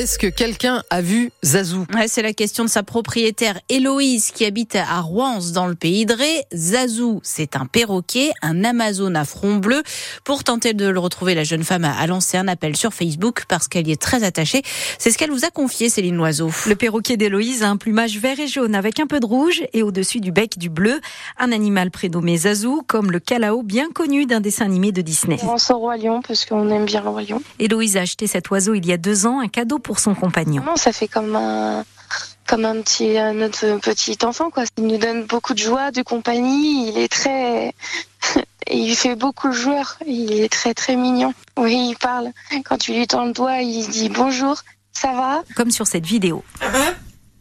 Est-ce que quelqu'un a vu Zazou C'est la question de sa propriétaire Héloïse qui habite à Rouen dans le pays de Ré. Zazou, c'est un perroquet, un Amazon à front bleu. Pour tenter de le retrouver, la jeune femme a lancé un appel sur Facebook parce qu'elle y est très attachée. C'est ce qu'elle vous a confié, Céline Loiseau. Le perroquet d'Héloïse a un plumage vert et jaune avec un peu de rouge et au-dessus du bec du bleu. Un animal prénommé Zazou, comme le calao bien connu d'un dessin animé de Disney. On sort Roi Lion parce qu'on aime bien le Roi Lion. Héloïse a acheté cet oiseau il y a deux ans, un cadeau pour son compagnon. Non, ça fait comme un comme un petit notre petit enfant quoi. Il nous donne beaucoup de joie, de compagnie. Il est très il fait beaucoup le joueur. Il est très très mignon. Oui, il parle. Quand tu lui tends le doigt, il dit bonjour, ça va? Comme sur cette vidéo.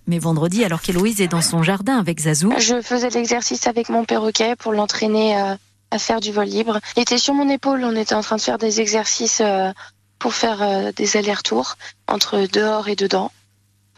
Mais vendredi, alors qu'Héloïse est dans son jardin avec Zazou. Je faisais l'exercice avec mon perroquet pour l'entraîner euh, à faire du vol libre. Il était sur mon épaule. On était en train de faire des exercices euh, pour faire euh, des allers-retours entre dehors et dedans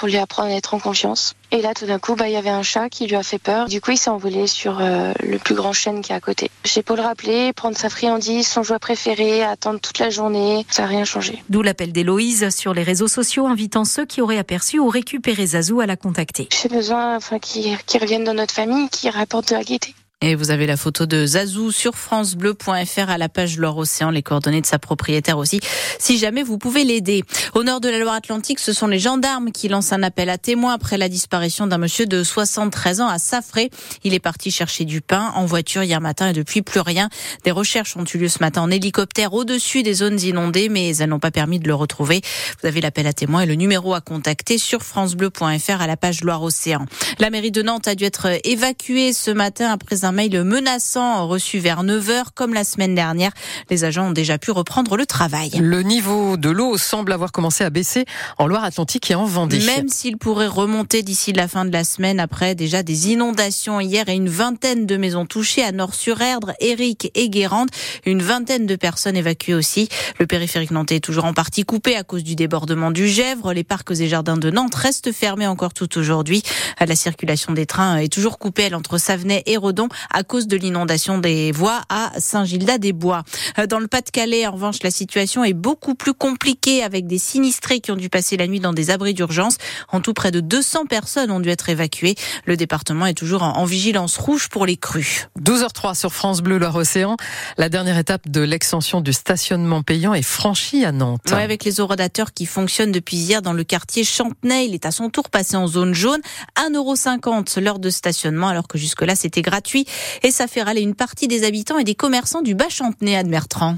pour lui apprendre à être en confiance. Et là, tout d'un coup, bah, il y avait un chat qui lui a fait peur. Du coup, il s'est envolé sur euh, le plus grand chêne qui est à côté. J'ai pour le rappeler, prendre sa friandise, son jouet préféré, attendre toute la journée. Ça n'a rien changé. D'où l'appel d'Héloïse sur les réseaux sociaux, invitant ceux qui auraient aperçu ou récupéré Zazou à la contacter. J'ai besoin enfin, qu'il qu revienne dans notre famille, qu'il rapporte de la gaieté. Et vous avez la photo de Zazou sur francebleu.fr à la page Loire-Océan, les coordonnées de sa propriétaire aussi, si jamais vous pouvez l'aider. Au nord de la Loire-Atlantique, ce sont les gendarmes qui lancent un appel à témoins après la disparition d'un monsieur de 73 ans à Safré. Il est parti chercher du pain en voiture hier matin et depuis plus rien. Des recherches ont eu lieu ce matin en hélicoptère au-dessus des zones inondées, mais elles n'ont pas permis de le retrouver. Vous avez l'appel à témoins et le numéro à contacter sur francebleu.fr à la page Loire-Océan. La mairie de Nantes a dû être évacuée ce matin après un un mail menaçant reçu vers 9h comme la semaine dernière. Les agents ont déjà pu reprendre le travail. Le niveau de l'eau semble avoir commencé à baisser en Loire-Atlantique et en Vendée. Même s'il pourrait remonter d'ici la fin de la semaine après déjà des inondations hier et une vingtaine de maisons touchées à Nord-sur-Erdre, Éric et Guérande. Une vingtaine de personnes évacuées aussi. Le périphérique nantais est toujours en partie coupé à cause du débordement du Gèvre. Les parcs et jardins de Nantes restent fermés encore tout aujourd'hui. La circulation des trains est toujours coupée entre Savenay et Redon à cause de l'inondation des voies à Saint-Gildas-des-Bois. Euh, dans le Pas-de-Calais, en revanche, la situation est beaucoup plus compliquée avec des sinistrés qui ont dû passer la nuit dans des abris d'urgence. En tout, près de 200 personnes ont dû être évacuées. Le département est toujours en vigilance rouge pour les crues. 12h03 sur France Bleu Loire-Océan. La dernière étape de l'extension du stationnement payant est franchie à Nantes. Ouais, avec les horodateurs qui fonctionnent depuis hier dans le quartier Chantenay, il est à son tour passé en zone jaune. 1,50€ l'heure de stationnement alors que jusque-là c'était gratuit et ça fait râler une partie des habitants et des commerçants du Bas-Chantenay à Mertran.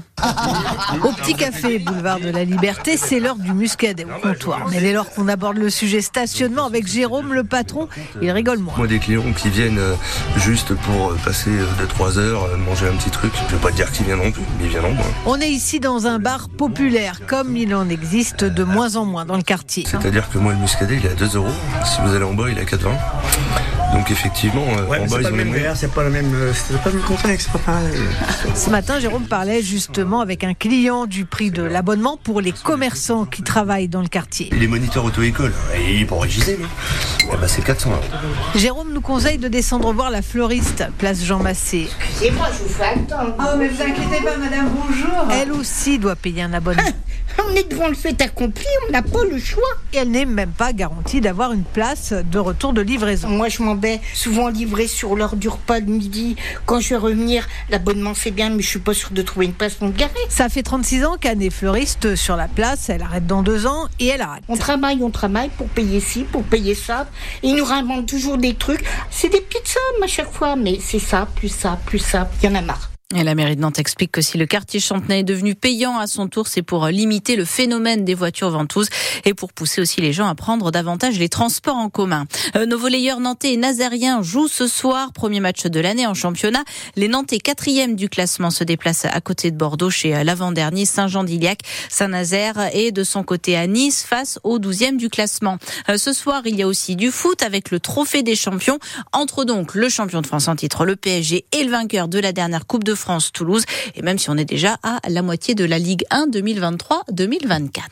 Au petit café, boulevard de la Liberté, c'est l'heure du muscadet au comptoir. Mais dès lors qu'on aborde le sujet stationnement avec Jérôme, le patron, il rigole moins. Moi, des clients qui viennent euh, juste pour euh, passer 2-3 heures, euh, manger un petit truc, je vais pas dire qu'ils viendront plus, mais ils viendront. On est ici dans un bar populaire, comme il en existe de moins en moins dans le quartier. C'est-à-dire que moi, le muscadet, il est à 2 euros. Si vous allez en bas, il est à 4,20. Donc effectivement, ouais, en bas, ils ont les moyens. C'est pas le même, c'est pas le même contexte, c'est pas pareil. Ce matin, Jérôme parlait justement avec un client du prix de l'abonnement pour les commerçants qui travaillent dans le quartier. Les moniteurs auto-école, régiser, eh ben, c'est 400 euros. Jérôme nous conseille de descendre voir la fleuriste, place Jean Massé. Et moi, je vous fais attendre. Oh, mais vous inquiétez pas, madame, bonjour. Elle aussi doit payer un abonnement. On est devant le fait accompli, on n'a pas le choix. Et elle n'est même pas garantie d'avoir une place de retour de livraison. Moi, je m'en vais souvent livrer sur l'heure du repas de midi. Quand je vais revenir, l'abonnement c'est bien, mais je suis pas sûre de trouver une place pour me garer. Ça fait 36 ans qu'Anne est fleuriste sur la place. Elle arrête dans deux ans et elle arrête. On travaille, on travaille pour payer ci, pour payer ça. Ils nous réinventent toujours des trucs. C'est des petites sommes à chaque fois, mais c'est ça, plus ça, plus ça. Il y en a marre. Et la mairie de Nantes explique que si le quartier Chantenay est devenu payant à son tour, c'est pour limiter le phénomène des voitures ventouses et pour pousser aussi les gens à prendre davantage les transports en commun. Euh, nos volleyeurs nantais et nazériens jouent ce soir, premier match de l'année en championnat. Les Nantais quatrième du classement se déplacent à côté de Bordeaux chez l'avant-dernier Saint-Jean-d'Iliac. Saint-Nazaire est de son côté à Nice face au douzième du classement. Euh, ce soir, il y a aussi du foot avec le trophée des champions. Entre donc le champion de France en titre, le PSG et le vainqueur de la dernière Coupe de France Toulouse. Et même si on est déjà à la moitié de la Ligue 1 2023-2024.